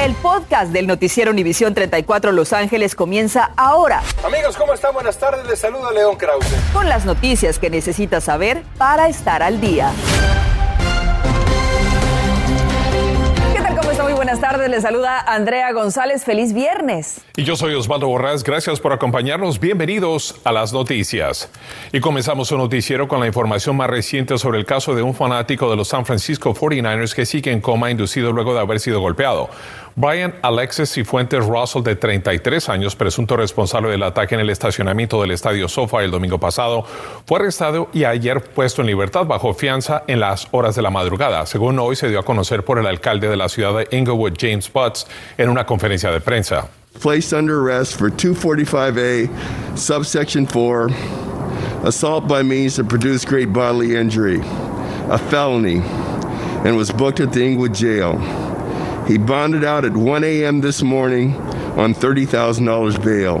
El podcast del noticiero Univisión 34 Los Ángeles comienza ahora. Amigos, ¿cómo están? Buenas tardes. Les saluda León Krause. Con las noticias que necesitas saber para estar al día. ¿Qué tal? ¿Cómo está? Muy buenas tardes. Les saluda Andrea González. Feliz viernes. Y yo soy Osvaldo Borrás. Gracias por acompañarnos. Bienvenidos a las noticias. Y comenzamos un noticiero con la información más reciente sobre el caso de un fanático de los San Francisco 49ers que sigue en coma inducido luego de haber sido golpeado. Brian Alexis Cifuentes Russell, de 33 años, presunto responsable del ataque en el estacionamiento del estadio Sofa el domingo pasado, fue arrestado y ayer puesto en libertad bajo fianza en las horas de la madrugada, según hoy se dio a conocer por el alcalde de la ciudad de Inglewood, James Butts, en una conferencia de prensa. Placed under arrest for 245A, subsection 4, assault by means to produce great bodily injury, a felony, and was booked at the Inglewood jail. He bonded out at 1 a.m. this morning on $30,000 bail.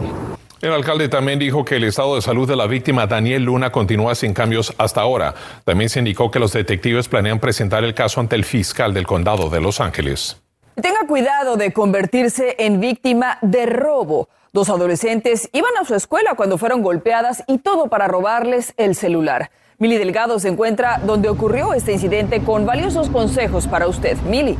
El alcalde también dijo que el estado de salud de la víctima Daniel Luna continúa sin cambios hasta ahora. También se indicó que los detectives planean presentar el caso ante el fiscal del condado de Los Ángeles. Tenga cuidado de convertirse en víctima de robo. Dos adolescentes iban a su escuela cuando fueron golpeadas y todo para robarles el celular. Mili Delgado se encuentra donde ocurrió este incidente con valiosos consejos para usted. Mili.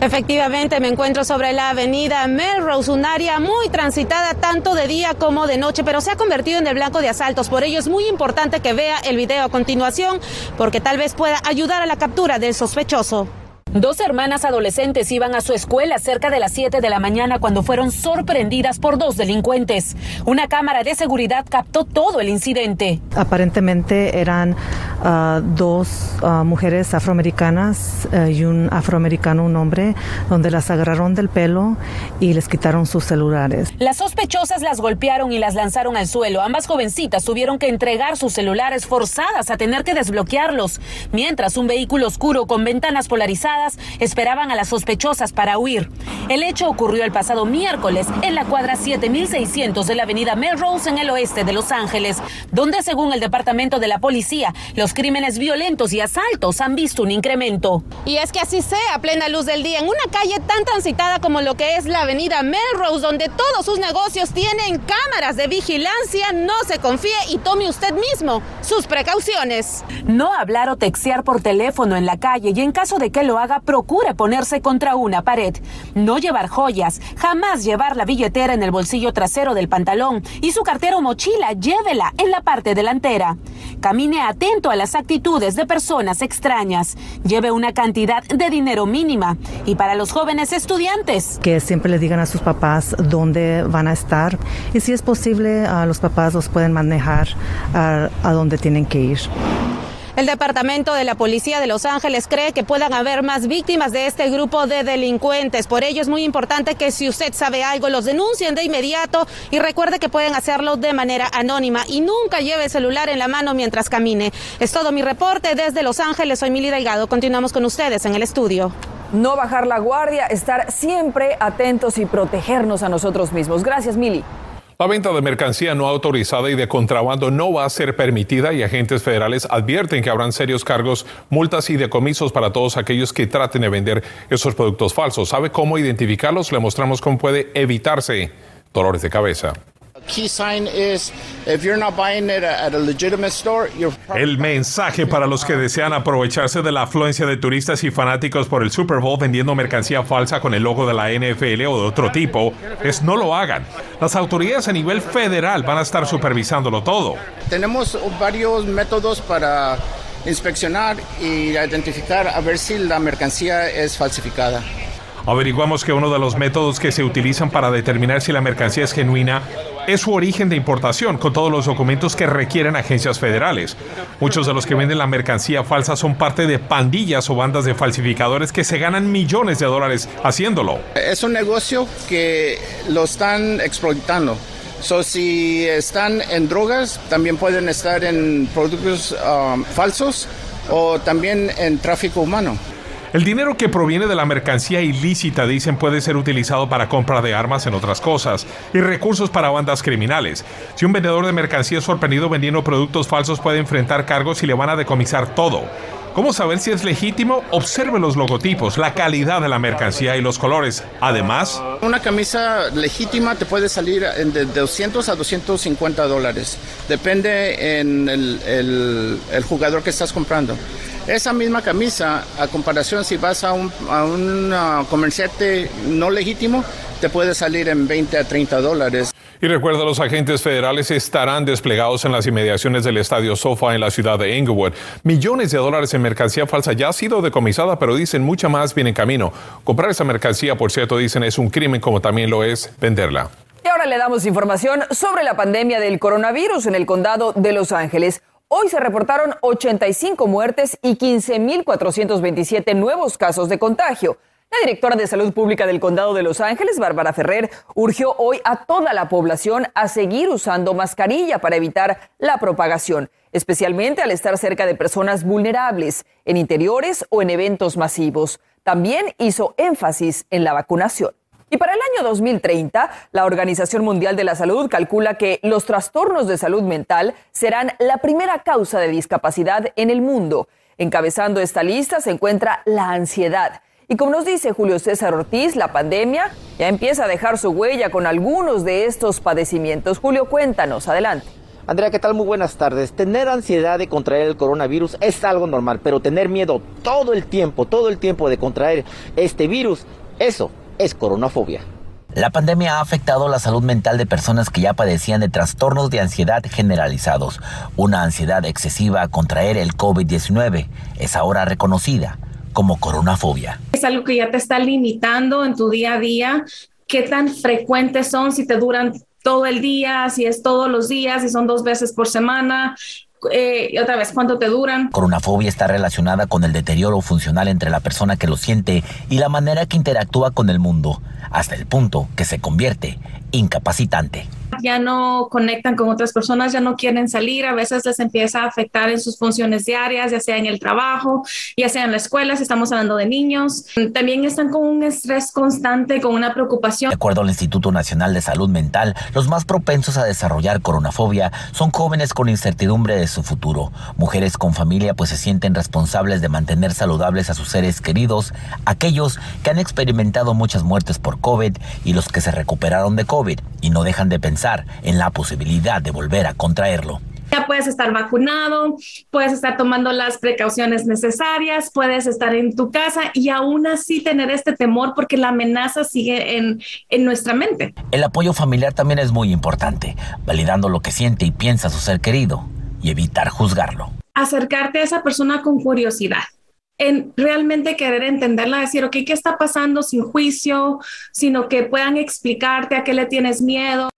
Efectivamente, me encuentro sobre la avenida Melrose, un área muy transitada tanto de día como de noche, pero se ha convertido en el blanco de asaltos. Por ello es muy importante que vea el video a continuación, porque tal vez pueda ayudar a la captura del sospechoso. Dos hermanas adolescentes iban a su escuela cerca de las 7 de la mañana cuando fueron sorprendidas por dos delincuentes. Una cámara de seguridad captó todo el incidente. Aparentemente eran uh, dos uh, mujeres afroamericanas uh, y un afroamericano, un hombre, donde las agarraron del pelo y les quitaron sus celulares. Las sospechosas las golpearon y las lanzaron al suelo. Ambas jovencitas tuvieron que entregar sus celulares forzadas a tener que desbloquearlos, mientras un vehículo oscuro con ventanas polarizadas esperaban a las sospechosas para huir. El hecho ocurrió el pasado miércoles en la cuadra 7600 de la avenida Melrose en el oeste de Los Ángeles, donde según el departamento de la policía, los crímenes violentos y asaltos han visto un incremento. Y es que así sea, a plena luz del día, en una calle tan transitada como lo que es la avenida Melrose, donde todos sus negocios tienen cámaras de vigilancia, no se confíe y tome usted mismo sus precauciones. No hablar o textear por teléfono en la calle y en caso de que lo haga procure ponerse contra una pared. No llevar joyas, jamás llevar la billetera en el bolsillo trasero del pantalón y su cartera o mochila llévela en la parte delantera. Camine atento a las actitudes de personas extrañas. Lleve una cantidad de dinero mínima. Y para los jóvenes estudiantes. Que siempre le digan a sus papás dónde van a estar y si es posible, los papás los pueden manejar a, a dónde tienen que ir. El Departamento de la Policía de Los Ángeles cree que puedan haber más víctimas de este grupo de delincuentes. Por ello es muy importante que si usted sabe algo, los denuncien de inmediato y recuerde que pueden hacerlo de manera anónima y nunca lleve el celular en la mano mientras camine. Es todo mi reporte desde Los Ángeles. Soy Mili Delgado. Continuamos con ustedes en el estudio. No bajar la guardia, estar siempre atentos y protegernos a nosotros mismos. Gracias, Mili. La venta de mercancía no autorizada y de contrabando no va a ser permitida y agentes federales advierten que habrán serios cargos, multas y decomisos para todos aquellos que traten de vender esos productos falsos. ¿Sabe cómo identificarlos? Le mostramos cómo puede evitarse dolores de cabeza. El mensaje para los que desean aprovecharse de la afluencia de turistas y fanáticos por el Super Bowl vendiendo mercancía falsa con el logo de la NFL o de otro tipo es no lo hagan. Las autoridades a nivel federal van a estar supervisándolo todo. Tenemos varios métodos para inspeccionar y identificar a ver si la mercancía es falsificada. Averiguamos que uno de los métodos que se utilizan para determinar si la mercancía es genuina es su origen de importación, con todos los documentos que requieren agencias federales. Muchos de los que venden la mercancía falsa son parte de pandillas o bandas de falsificadores que se ganan millones de dólares haciéndolo. Es un negocio que lo están explotando. So, si están en drogas, también pueden estar en productos um, falsos o también en tráfico humano. El dinero que proviene de la mercancía ilícita, dicen, puede ser utilizado para compra de armas en otras cosas y recursos para bandas criminales. Si un vendedor de mercancía es sorprendido vendiendo productos falsos, puede enfrentar cargos y le van a decomisar todo. ¿Cómo saber si es legítimo? Observe los logotipos, la calidad de la mercancía y los colores. Además, una camisa legítima te puede salir de 200 a 250 dólares. Depende en el, jugador que estás comprando. Esa misma camisa, a comparación si vas a un, a un comerciante no legítimo, te puede salir en 20 a 30 dólares. Y recuerda, los agentes federales estarán desplegados en las inmediaciones del estadio Sofa en la ciudad de Inglewood. Millones de dólares en mercancía falsa ya ha sido decomisada, pero dicen mucha más viene en camino. Comprar esa mercancía, por cierto, dicen es un crimen como también lo es venderla. Y ahora le damos información sobre la pandemia del coronavirus en el condado de Los Ángeles. Hoy se reportaron 85 muertes y 15.427 nuevos casos de contagio. La directora de Salud Pública del Condado de Los Ángeles, Bárbara Ferrer, urgió hoy a toda la población a seguir usando mascarilla para evitar la propagación, especialmente al estar cerca de personas vulnerables, en interiores o en eventos masivos. También hizo énfasis en la vacunación. Y para el año 2030, la Organización Mundial de la Salud calcula que los trastornos de salud mental serán la primera causa de discapacidad en el mundo. Encabezando esta lista se encuentra la ansiedad y como nos dice Julio César Ortiz, la pandemia ya empieza a dejar su huella con algunos de estos padecimientos. Julio, cuéntanos, adelante. Andrea, ¿qué tal? Muy buenas tardes. Tener ansiedad de contraer el coronavirus es algo normal, pero tener miedo todo el tiempo, todo el tiempo de contraer este virus, eso es coronafobia. La pandemia ha afectado la salud mental de personas que ya padecían de trastornos de ansiedad generalizados. Una ansiedad excesiva a contraer el COVID-19 es ahora reconocida como coronafobia. Es algo que ya te está limitando en tu día a día. ¿Qué tan frecuentes son? Si te duran todo el día, si es todos los días, si son dos veces por semana. Eh, otra vez, ¿cuánto te duran? Coronafobia está relacionada con el deterioro funcional entre la persona que lo siente y la manera que interactúa con el mundo, hasta el punto que se convierte incapacitante ya no conectan con otras personas, ya no quieren salir, a veces les empieza a afectar en sus funciones diarias, ya sea en el trabajo, ya sea en la escuela, si estamos hablando de niños. También están con un estrés constante, con una preocupación. De acuerdo al Instituto Nacional de Salud Mental, los más propensos a desarrollar coronafobia son jóvenes con incertidumbre de su futuro, mujeres con familia pues se sienten responsables de mantener saludables a sus seres queridos, aquellos que han experimentado muchas muertes por COVID y los que se recuperaron de COVID y no dejan de pensar en la posibilidad de volver a contraerlo. Ya puedes estar vacunado, puedes estar tomando las precauciones necesarias, puedes estar en tu casa y aún así tener este temor porque la amenaza sigue en, en nuestra mente. El apoyo familiar también es muy importante, validando lo que siente y piensa su ser querido y evitar juzgarlo. Acercarte a esa persona con curiosidad en realmente querer entenderla, decir, ok, ¿qué está pasando sin juicio? Sino que puedan explicarte a qué le tienes miedo.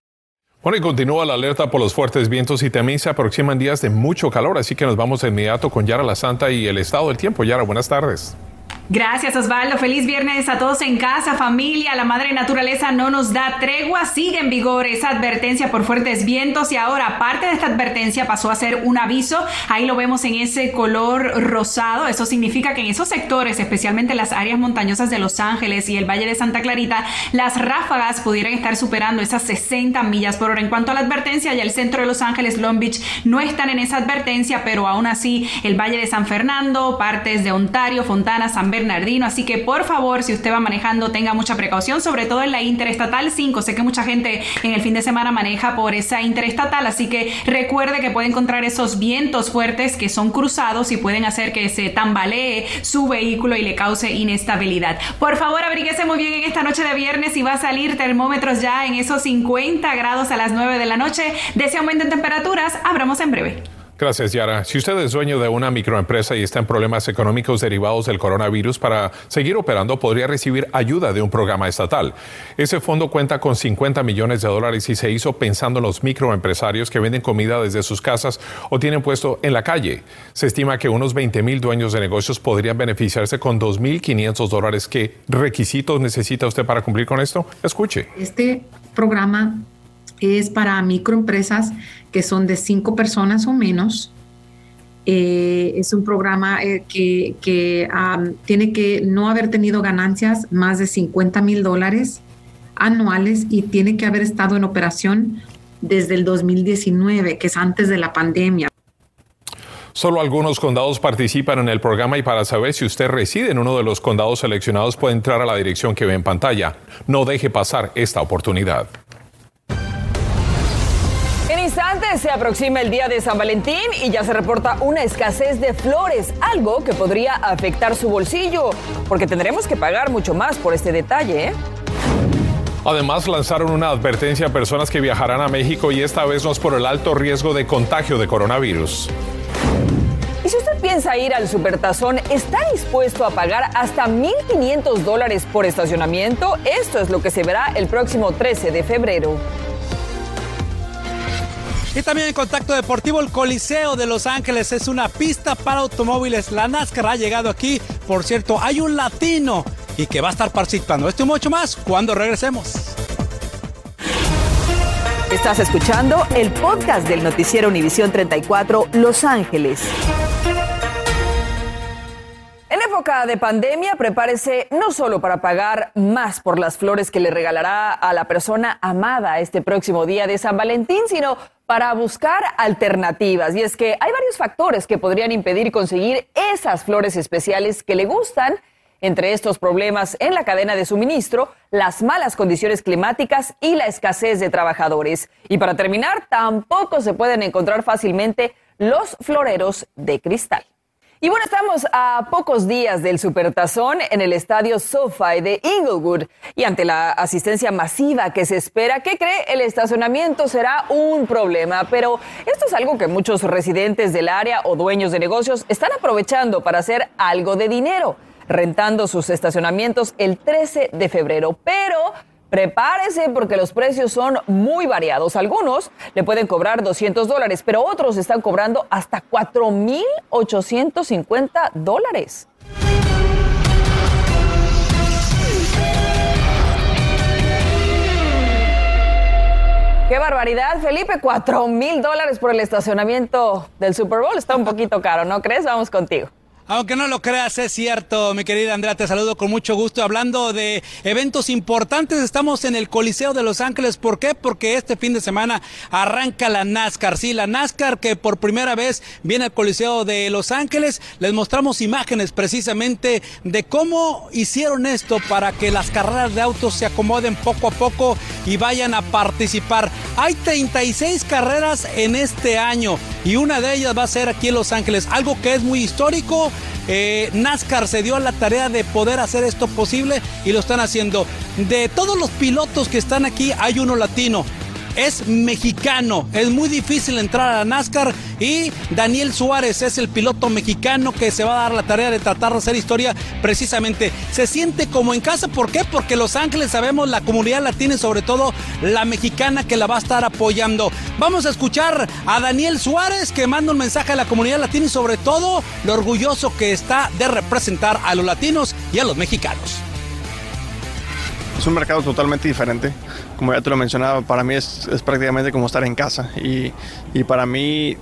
Bueno, y continúa la alerta por los fuertes vientos y también se aproximan días de mucho calor, así que nos vamos de inmediato con Yara La Santa y el estado del tiempo. Yara, buenas tardes. Gracias Osvaldo, feliz viernes a todos en casa, familia, la madre naturaleza no nos da tregua, sigue en vigor esa advertencia por fuertes vientos y ahora aparte de esta advertencia pasó a ser un aviso, ahí lo vemos en ese color rosado, eso significa que en esos sectores, especialmente las áreas montañosas de Los Ángeles y el Valle de Santa Clarita, las ráfagas pudieran estar superando esas 60 millas por hora. En cuanto a la advertencia, ya el centro de Los Ángeles, Long Beach, no están en esa advertencia, pero aún así el Valle de San Fernando, partes de Ontario, Fontana, San Bernardino. Así que por favor, si usted va manejando, tenga mucha precaución, sobre todo en la Interestatal 5. Sé que mucha gente en el fin de semana maneja por esa Interestatal, así que recuerde que puede encontrar esos vientos fuertes que son cruzados y pueden hacer que se tambalee su vehículo y le cause inestabilidad. Por favor, abríguese muy bien en esta noche de viernes y va a salir termómetros ya en esos 50 grados a las 9 de la noche. De ese aumento en temperaturas, abramos en breve. Gracias, Yara. Si usted es dueño de una microempresa y está en problemas económicos derivados del coronavirus, para seguir operando podría recibir ayuda de un programa estatal. Ese fondo cuenta con 50 millones de dólares y se hizo pensando en los microempresarios que venden comida desde sus casas o tienen puesto en la calle. Se estima que unos 20 mil dueños de negocios podrían beneficiarse con 2.500 dólares. ¿Qué requisitos necesita usted para cumplir con esto? Escuche. Este programa es para microempresas que son de cinco personas o menos. Eh, es un programa eh, que, tiene que no haber tenido ganancias más de 50 mil dólares anuales y tiene que haber estado en operación desde el 2019, que es antes de la pandemia. Solo algunos condados participan en el programa y para saber si usted reside en uno de los condados seleccionados puede entrar a la dirección que ve en pantalla. No deje pasar esta oportunidad. Instantes se aproxima el día de San Valentín y ya se reporta una escasez de flores, algo que podría afectar su bolsillo, porque tendremos que pagar mucho más por este detalle. ¿eh? Además, lanzaron una advertencia a personas que viajarán a México y esta vez no es por el alto riesgo de contagio de coronavirus. Y si usted piensa ir al Supertazón, ¿está dispuesto a pagar hasta 1.500 dólares por estacionamiento? Esto es lo que se verá el próximo 13 de febrero. Y también en Contacto Deportivo, el Coliseo de Los Ángeles es una pista para automóviles. La NASCAR ha llegado aquí. Por cierto, hay un latino y que va a estar participando. Esto y mucho más cuando regresemos. Estás escuchando el podcast del noticiero Univisión 34 Los Ángeles. Época de pandemia, prepárese no solo para pagar más por las flores que le regalará a la persona amada este próximo día de San Valentín, sino para buscar alternativas. Y es que hay varios factores que podrían impedir conseguir esas flores especiales que le gustan entre estos problemas en la cadena de suministro, las malas condiciones climáticas y la escasez de trabajadores. Y para terminar, tampoco se pueden encontrar fácilmente los floreros de cristal. Y bueno, estamos a pocos días del Supertazón en el estadio SoFi de Inglewood y ante la asistencia masiva que se espera, ¿qué cree? El estacionamiento será un problema, pero esto es algo que muchos residentes del área o dueños de negocios están aprovechando para hacer algo de dinero rentando sus estacionamientos el 13 de febrero. Pero prepárese porque los precios son muy variados. Algunos le pueden cobrar 200 dólares, pero otros están cobrando hasta 4.850 dólares. ¡Qué barbaridad, Felipe! Cuatro mil dólares por el estacionamiento del Super Bowl. Está un poquito caro, ¿no crees? Vamos contigo. Aunque no lo creas, es cierto, mi querida Andrea, te saludo con mucho gusto. Hablando de eventos importantes, estamos en el Coliseo de Los Ángeles. ¿Por qué? Porque este fin de semana arranca la NASCAR. Sí, la NASCAR que por primera vez viene al Coliseo de Los Ángeles. Les mostramos imágenes precisamente de cómo hicieron esto para que las carreras de autos se acomoden poco a poco y vayan a participar. Hay 36 carreras en este año y una de ellas va a ser aquí en Los Ángeles, algo que es muy histórico eh, NASCAR se dio a la tarea de poder hacer esto posible y lo están haciendo. De todos los pilotos que están aquí, hay uno latino es mexicano. Es muy difícil entrar a NASCAR y Daniel Suárez es el piloto mexicano que se va a dar la tarea de tratar de hacer historia precisamente. Se siente como en casa, ¿por qué? Porque Los Ángeles sabemos la comunidad latina y sobre todo la mexicana que la va a estar apoyando. Vamos a escuchar a Daniel Suárez que manda un mensaje a la comunidad latina y sobre todo lo orgulloso que está de representar a los latinos y a los mexicanos. Es un mercado totalmente diferente como ya te lo mencionaba, para mí es, prácticamente como estar en casa. Y, para mí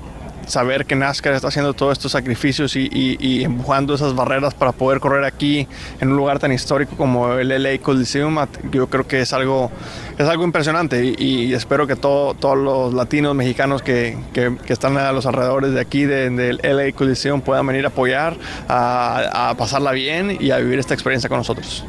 saber que NASCAR está haciendo todos estos sacrificios y, empujando esas barreras para poder correr aquí en un lugar tan histórico como el LA Coliseum, yo creo que es algo, es algo impresionante y, espero que todos los latinos mexicanos que, están a los alrededores de aquí del LA Coliseum puedan venir a apoyar, a pasarla bien y a vivir esta experiencia con nosotros.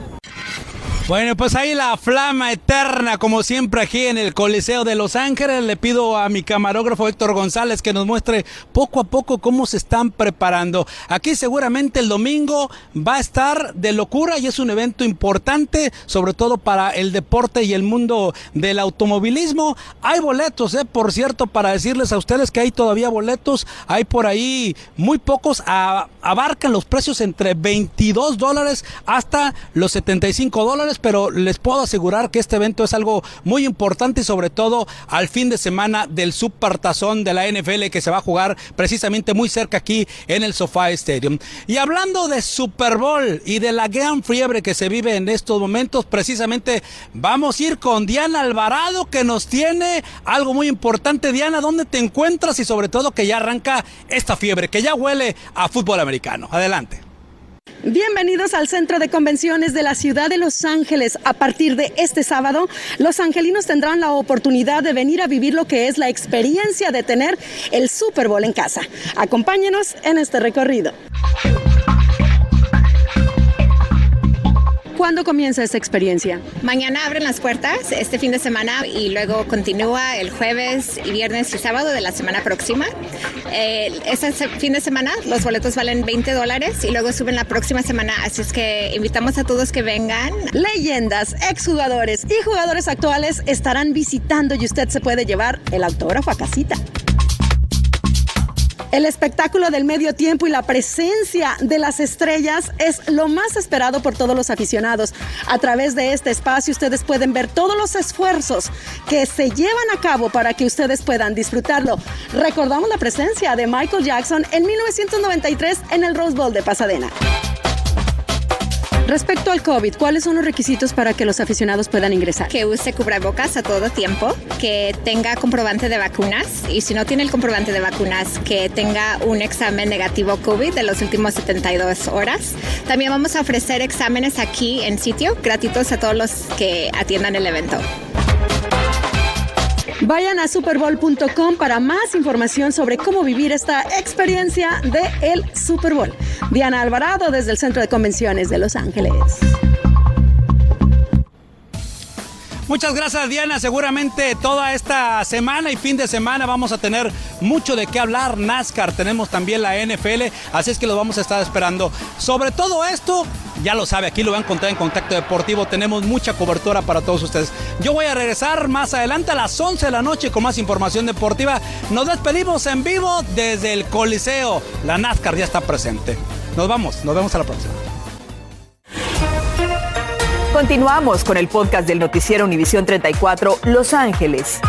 Bueno, pues ahí la flama eterna, como siempre aquí en el Coliseo de Los Ángeles. Le pido a mi camarógrafo Héctor González que nos muestre poco a poco cómo se están preparando. Aquí seguramente el domingo va a estar de locura y es un evento importante, sobre todo para el deporte y el mundo del automovilismo. Hay boletos, eh, por cierto, para decirles a ustedes que hay todavía boletos. Hay por ahí muy pocos, abarcan los precios entre 22 dólares hasta los 75 dólares pero les puedo asegurar que este evento es algo muy importante y sobre todo al fin de semana del Supertazón de la NFL que se va a jugar precisamente muy cerca aquí en el SoFi Stadium. Y hablando de Super Bowl y de la gran fiebre que se vive en estos momentos, precisamente vamos a ir con Diana Alvarado que nos tiene algo muy importante. Diana, ¿dónde te encuentras? Y sobre todo que ya arranca esta fiebre, que ya huele a fútbol americano. Adelante. Bienvenidos al Centro de Convenciones de la Ciudad de Los Ángeles. A partir de este sábado, los angelinos tendrán la oportunidad de venir a vivir lo que es la experiencia de tener el Super Bowl en casa. Acompáñenos en este recorrido. ¿Cuándo comienza esta experiencia? Mañana abren las puertas este fin de semana y luego continúa el jueves y viernes y sábado de la semana próxima. Eh, este fin de semana los boletos valen 20 dólares y luego suben la próxima semana, así es que invitamos a todos que vengan. Leyendas, exjugadores y jugadores actuales estarán visitando y usted se puede llevar el autógrafo a casita. El espectáculo del medio tiempo y la presencia de las estrellas es lo más esperado por todos los aficionados. A través de este espacio ustedes pueden ver todos los esfuerzos que se llevan a cabo para que ustedes puedan disfrutarlo. Recordamos la presencia de Michael Jackson en 1993 en el Rose Bowl de Pasadena. Respecto al COVID, ¿cuáles son los requisitos para que los aficionados puedan ingresar? Que use cubrebocas a todo tiempo, que tenga comprobante de vacunas y si no tiene el comprobante de vacunas, que tenga un examen negativo COVID de los últimos 72 horas. También vamos a ofrecer exámenes aquí en sitio gratuitos a todos los que atiendan el evento. Vayan a superbowl.com para más información sobre cómo vivir esta experiencia de el Super Bowl. Diana Alvarado desde el Centro de Convenciones de Los Ángeles. Muchas gracias Diana, seguramente toda esta semana y fin de semana vamos a tener mucho de qué hablar. NASCAR, tenemos también la NFL, así es que lo vamos a estar esperando. Sobre todo esto, ya lo sabe, aquí lo van a encontrar en Contacto Deportivo, tenemos mucha cobertura para todos ustedes. Yo voy a regresar más adelante a las 11 de la noche con más información deportiva. Nos despedimos en vivo desde el Coliseo. La NASCAR ya está presente. Nos vamos, nos vemos a la próxima. Continuamos con el podcast del noticiero Univisión 34 Los Ángeles.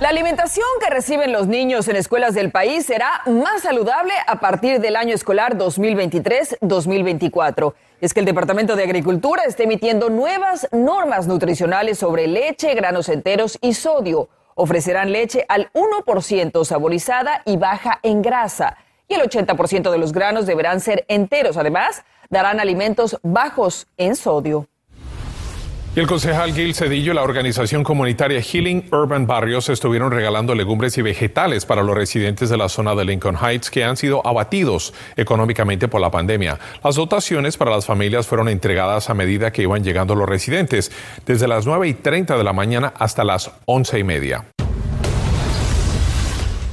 La alimentación que reciben los niños en escuelas del país será más saludable a partir del año escolar 2023-2024. Es que el Departamento de Agricultura está emitiendo nuevas normas nutricionales sobre leche, granos enteros y sodio. Ofrecerán leche al 1% saborizada y baja en grasa. Y el 80% de los granos deberán ser enteros. Además, darán alimentos bajos en sodio. Y el concejal Gil Cedillo y la organización comunitaria Healing Urban Barrios estuvieron regalando legumbres y vegetales para los residentes de la zona de Lincoln Heights que han sido abatidos económicamente por la pandemia. Las dotaciones para las familias fueron entregadas a medida que iban llegando los residentes, desde las 9 y 30 de la mañana hasta las 11 y media.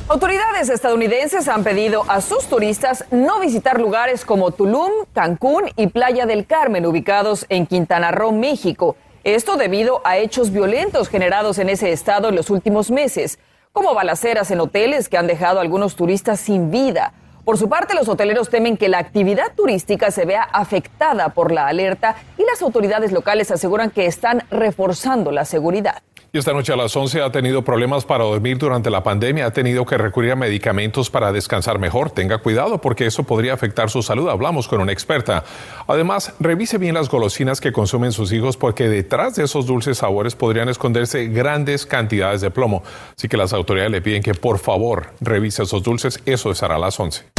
Autoridades estadounidenses han pedido a sus turistas no visitar lugares como Tulum, Cancún y Playa del Carmen, ubicados en Quintana Roo, México. Esto debido a hechos violentos generados en ese estado en los últimos meses, como balaceras en hoteles que han dejado a algunos turistas sin vida. Por su parte, los hoteleros temen que la actividad turística se vea afectada por la alerta y las autoridades locales aseguran que están reforzando la seguridad. Y esta noche a las 11 ha tenido problemas para dormir durante la pandemia, ha tenido que recurrir a medicamentos para descansar mejor. Tenga cuidado porque eso podría afectar su salud. Hablamos con una experta. Además, revise bien las golosinas que consumen sus hijos porque detrás de esos dulces sabores podrían esconderse grandes cantidades de plomo. Así que las autoridades le piden que por favor revise esos dulces. Eso estará a las 11.